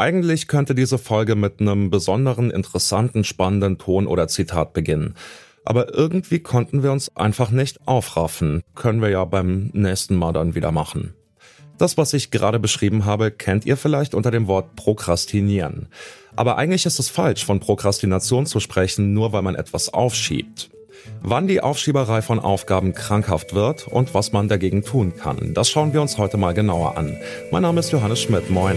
Eigentlich könnte diese Folge mit einem besonderen, interessanten, spannenden Ton oder Zitat beginnen. Aber irgendwie konnten wir uns einfach nicht aufraffen. Können wir ja beim nächsten Mal dann wieder machen. Das, was ich gerade beschrieben habe, kennt ihr vielleicht unter dem Wort Prokrastinieren. Aber eigentlich ist es falsch, von Prokrastination zu sprechen, nur weil man etwas aufschiebt. Wann die Aufschieberei von Aufgaben krankhaft wird und was man dagegen tun kann, das schauen wir uns heute mal genauer an. Mein Name ist Johannes Schmidt. Moin.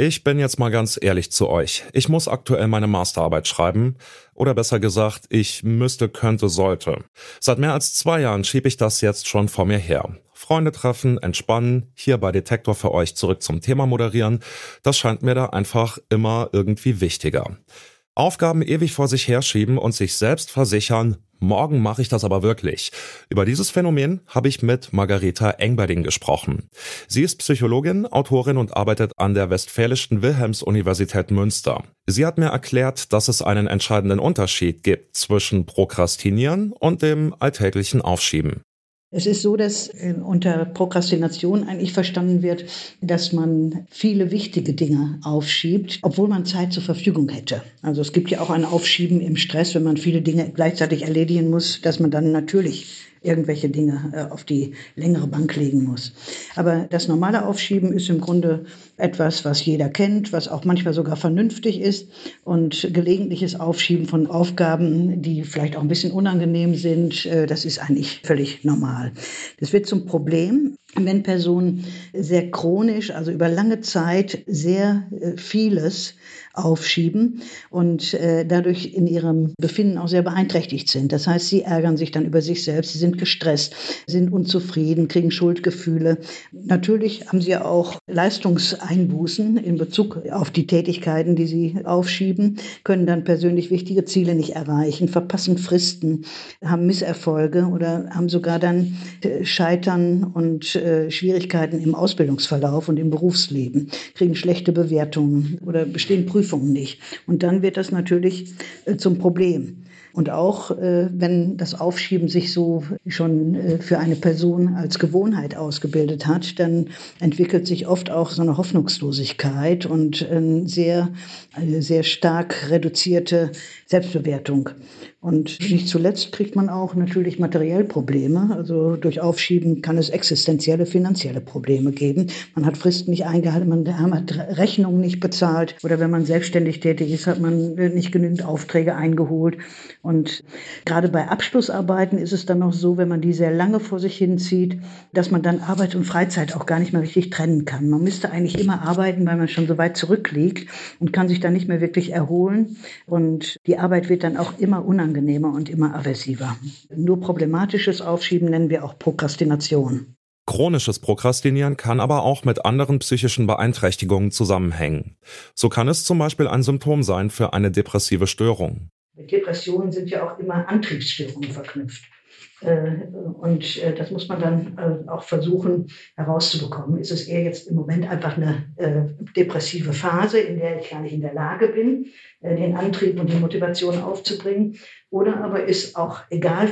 Ich bin jetzt mal ganz ehrlich zu euch. Ich muss aktuell meine Masterarbeit schreiben. Oder besser gesagt, ich müsste, könnte, sollte. Seit mehr als zwei Jahren schiebe ich das jetzt schon vor mir her. Freunde treffen, entspannen, hier bei Detektor für euch zurück zum Thema moderieren. Das scheint mir da einfach immer irgendwie wichtiger. Aufgaben ewig vor sich herschieben und sich selbst versichern, Morgen mache ich das aber wirklich. Über dieses Phänomen habe ich mit Margareta Engberding gesprochen. Sie ist Psychologin, Autorin und arbeitet an der Westfälischen Wilhelms-Universität Münster. Sie hat mir erklärt, dass es einen entscheidenden Unterschied gibt zwischen Prokrastinieren und dem alltäglichen Aufschieben. Es ist so, dass äh, unter Prokrastination eigentlich verstanden wird, dass man viele wichtige Dinge aufschiebt, obwohl man Zeit zur Verfügung hätte. Also es gibt ja auch ein Aufschieben im Stress, wenn man viele Dinge gleichzeitig erledigen muss, dass man dann natürlich irgendwelche Dinge äh, auf die längere Bank legen muss. Aber das normale Aufschieben ist im Grunde etwas, was jeder kennt, was auch manchmal sogar vernünftig ist. Und gelegentliches Aufschieben von Aufgaben, die vielleicht auch ein bisschen unangenehm sind, äh, das ist eigentlich völlig normal. Das wird zum Problem, wenn Personen sehr chronisch, also über lange Zeit sehr äh, vieles aufschieben und äh, dadurch in ihrem Befinden auch sehr beeinträchtigt sind. Das heißt, sie ärgern sich dann über sich selbst, sie sind gestresst, sind unzufrieden, kriegen Schuldgefühle. Natürlich haben sie auch Leistungseinbußen in Bezug auf die Tätigkeiten, die sie aufschieben, können dann persönlich wichtige Ziele nicht erreichen, verpassen Fristen, haben Misserfolge oder haben sogar dann äh, Scheitern und äh, Schwierigkeiten im Ausbildungsverlauf und im Berufsleben, kriegen schlechte Bewertungen oder bestehen Prüfungen Prüfung nicht. Und dann wird das natürlich äh, zum Problem. Und auch äh, wenn das Aufschieben sich so schon äh, für eine Person als Gewohnheit ausgebildet hat, dann entwickelt sich oft auch so eine Hoffnungslosigkeit und äh, sehr, eine sehr stark reduzierte Selbstbewertung. Und nicht zuletzt kriegt man auch natürlich materiell Probleme. Also durch Aufschieben kann es existenzielle finanzielle Probleme geben. Man hat Fristen nicht eingehalten, man hat Rechnungen nicht bezahlt oder wenn man selbstständig tätig ist, hat man nicht genügend Aufträge eingeholt. Und gerade bei Abschlussarbeiten ist es dann noch so, wenn man die sehr lange vor sich hinzieht, dass man dann Arbeit und Freizeit auch gar nicht mehr richtig trennen kann. Man müsste eigentlich immer arbeiten, weil man schon so weit zurückliegt und kann sich dann nicht mehr wirklich erholen. Und die Arbeit wird dann auch immer unangenehmer und immer aversiver. Nur problematisches Aufschieben nennen wir auch Prokrastination. Chronisches Prokrastinieren kann aber auch mit anderen psychischen Beeinträchtigungen zusammenhängen. So kann es zum Beispiel ein Symptom sein für eine depressive Störung. Mit Depressionen sind ja auch immer Antriebsstörungen verknüpft. Äh, und äh, das muss man dann äh, auch versuchen herauszubekommen. Ist es eher jetzt im Moment einfach eine depressive Phase, in der ich gar nicht in der Lage bin, den Antrieb und die Motivation aufzubringen? Oder aber ist auch egal,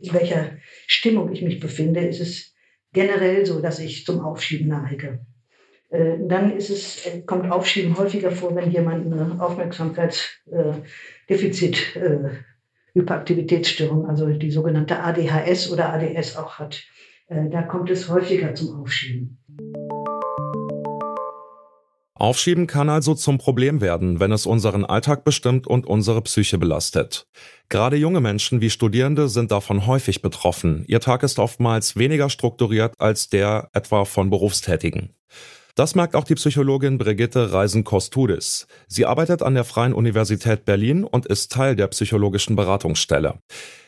in welcher Stimmung ich mich befinde, ist es generell so, dass ich zum Aufschieben neige. Dann ist es, kommt Aufschieben häufiger vor, wenn jemand eine Aufmerksamkeitsdefizit Hyperaktivitätsstörung, also die sogenannte ADHS oder ADS auch hat. Äh, da kommt es häufiger zum Aufschieben. Aufschieben kann also zum Problem werden, wenn es unseren Alltag bestimmt und unsere Psyche belastet. Gerade junge Menschen wie Studierende sind davon häufig betroffen. Ihr Tag ist oftmals weniger strukturiert als der etwa von Berufstätigen. Das merkt auch die Psychologin Brigitte Reisen-Kostudis. Sie arbeitet an der Freien Universität Berlin und ist Teil der psychologischen Beratungsstelle.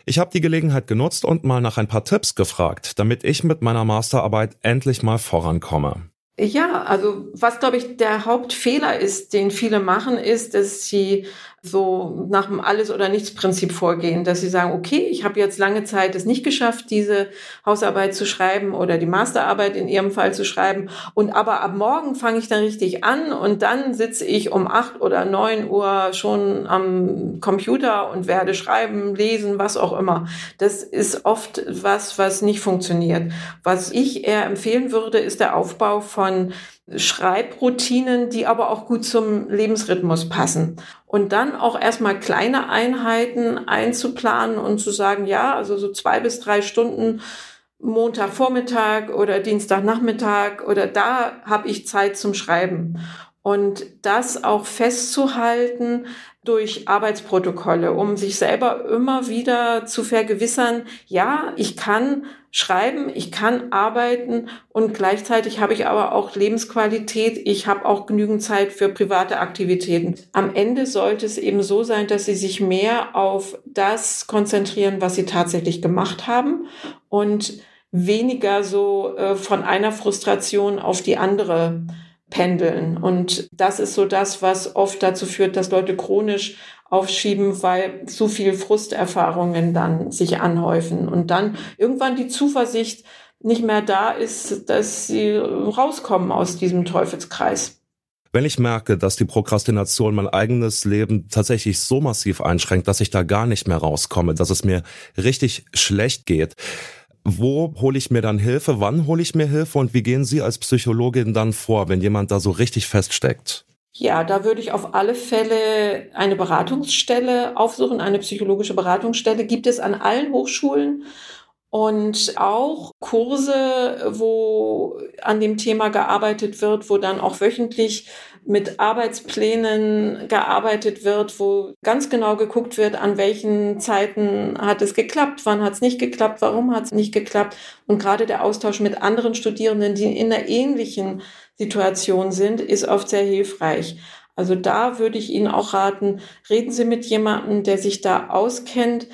Ich habe die Gelegenheit genutzt und mal nach ein paar Tipps gefragt, damit ich mit meiner Masterarbeit endlich mal vorankomme. Ja, also was glaube ich der Hauptfehler ist, den viele machen, ist, dass sie so nach dem Alles- oder Nichts-Prinzip vorgehen, dass sie sagen, okay, ich habe jetzt lange Zeit es nicht geschafft, diese Hausarbeit zu schreiben oder die Masterarbeit in ihrem Fall zu schreiben. Und aber ab morgen fange ich dann richtig an und dann sitze ich um acht oder neun Uhr schon am Computer und werde schreiben, lesen, was auch immer. Das ist oft was, was nicht funktioniert. Was ich eher empfehlen würde, ist der Aufbau von Schreibroutinen, die aber auch gut zum Lebensrhythmus passen. Und dann auch erstmal kleine Einheiten einzuplanen und zu sagen, ja, also so zwei bis drei Stunden Montagvormittag oder Dienstagnachmittag oder da habe ich Zeit zum Schreiben. Und das auch festzuhalten durch Arbeitsprotokolle, um sich selber immer wieder zu vergewissern, ja, ich kann schreiben, ich kann arbeiten und gleichzeitig habe ich aber auch Lebensqualität, ich habe auch genügend Zeit für private Aktivitäten. Am Ende sollte es eben so sein, dass sie sich mehr auf das konzentrieren, was sie tatsächlich gemacht haben und weniger so äh, von einer Frustration auf die andere pendeln. Und das ist so das, was oft dazu führt, dass Leute chronisch aufschieben, weil zu viel Frusterfahrungen dann sich anhäufen und dann irgendwann die Zuversicht nicht mehr da ist, dass sie rauskommen aus diesem Teufelskreis. Wenn ich merke, dass die Prokrastination mein eigenes Leben tatsächlich so massiv einschränkt, dass ich da gar nicht mehr rauskomme, dass es mir richtig schlecht geht, wo hole ich mir dann Hilfe? Wann hole ich mir Hilfe? Und wie gehen Sie als Psychologin dann vor, wenn jemand da so richtig feststeckt? Ja, da würde ich auf alle Fälle eine Beratungsstelle aufsuchen, eine psychologische Beratungsstelle gibt es an allen Hochschulen und auch Kurse, wo an dem Thema gearbeitet wird, wo dann auch wöchentlich mit Arbeitsplänen gearbeitet wird, wo ganz genau geguckt wird, an welchen Zeiten hat es geklappt, wann hat es nicht geklappt, warum hat es nicht geklappt. Und gerade der Austausch mit anderen Studierenden, die in einer ähnlichen Situation sind, ist oft sehr hilfreich. Also da würde ich Ihnen auch raten, reden Sie mit jemandem, der sich da auskennt.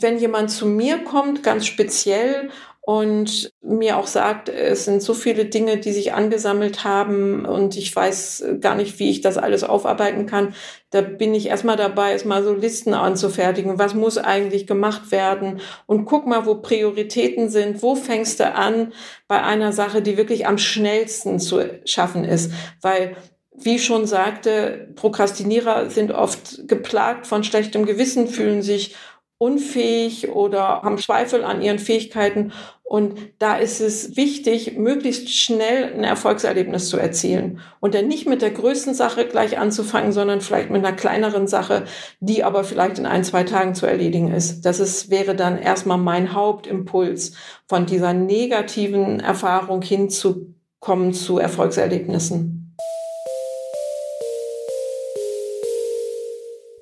Wenn jemand zu mir kommt, ganz speziell und mir auch sagt, es sind so viele Dinge, die sich angesammelt haben und ich weiß gar nicht, wie ich das alles aufarbeiten kann. Da bin ich erstmal dabei, erstmal so Listen anzufertigen. Was muss eigentlich gemacht werden? Und guck mal, wo Prioritäten sind. Wo fängst du an bei einer Sache, die wirklich am schnellsten zu schaffen ist? Weil wie schon sagte, Prokrastinierer sind oft geplagt von schlechtem Gewissen, fühlen sich unfähig oder haben Zweifel an ihren Fähigkeiten. Und da ist es wichtig, möglichst schnell ein Erfolgserlebnis zu erzielen. Und dann nicht mit der größten Sache gleich anzufangen, sondern vielleicht mit einer kleineren Sache, die aber vielleicht in ein, zwei Tagen zu erledigen ist. Das ist, wäre dann erstmal mein Hauptimpuls, von dieser negativen Erfahrung hinzukommen zu Erfolgserlebnissen.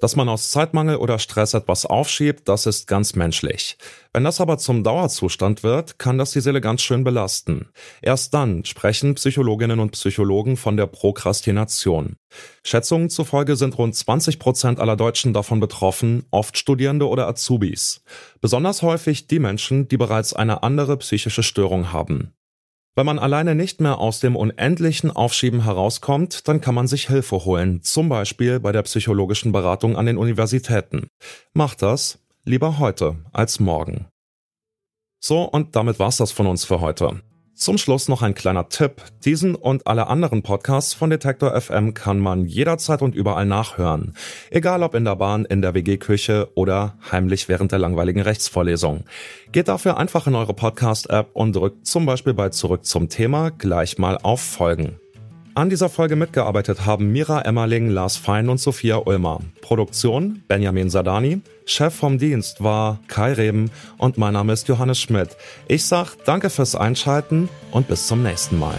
Dass man aus Zeitmangel oder Stress etwas aufschiebt, das ist ganz menschlich. Wenn das aber zum Dauerzustand wird, kann das die Seele ganz schön belasten. Erst dann sprechen Psychologinnen und Psychologen von der Prokrastination. Schätzungen zufolge sind rund 20 Prozent aller Deutschen davon betroffen, oft Studierende oder Azubis. Besonders häufig die Menschen, die bereits eine andere psychische Störung haben. Wenn man alleine nicht mehr aus dem unendlichen Aufschieben herauskommt, dann kann man sich Hilfe holen, zum Beispiel bei der psychologischen Beratung an den Universitäten. Macht das lieber heute als morgen. So, und damit war's das von uns für heute. Zum Schluss noch ein kleiner Tipp. Diesen und alle anderen Podcasts von Detektor FM kann man jederzeit und überall nachhören. Egal ob in der Bahn, in der WG-Küche oder heimlich während der langweiligen Rechtsvorlesung. Geht dafür einfach in eure Podcast-App und drückt zum Beispiel bei Zurück zum Thema gleich mal auf Folgen. An dieser Folge mitgearbeitet haben Mira Emmerling, Lars Fein und Sophia Ulmer. Produktion Benjamin Sadani. Chef vom Dienst war Kai Reben und mein Name ist Johannes Schmidt. Ich sag danke fürs Einschalten und bis zum nächsten Mal.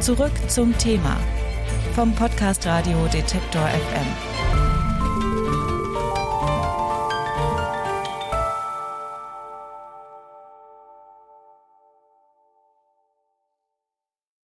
Zurück zum Thema vom Podcast Radio Detektor FM.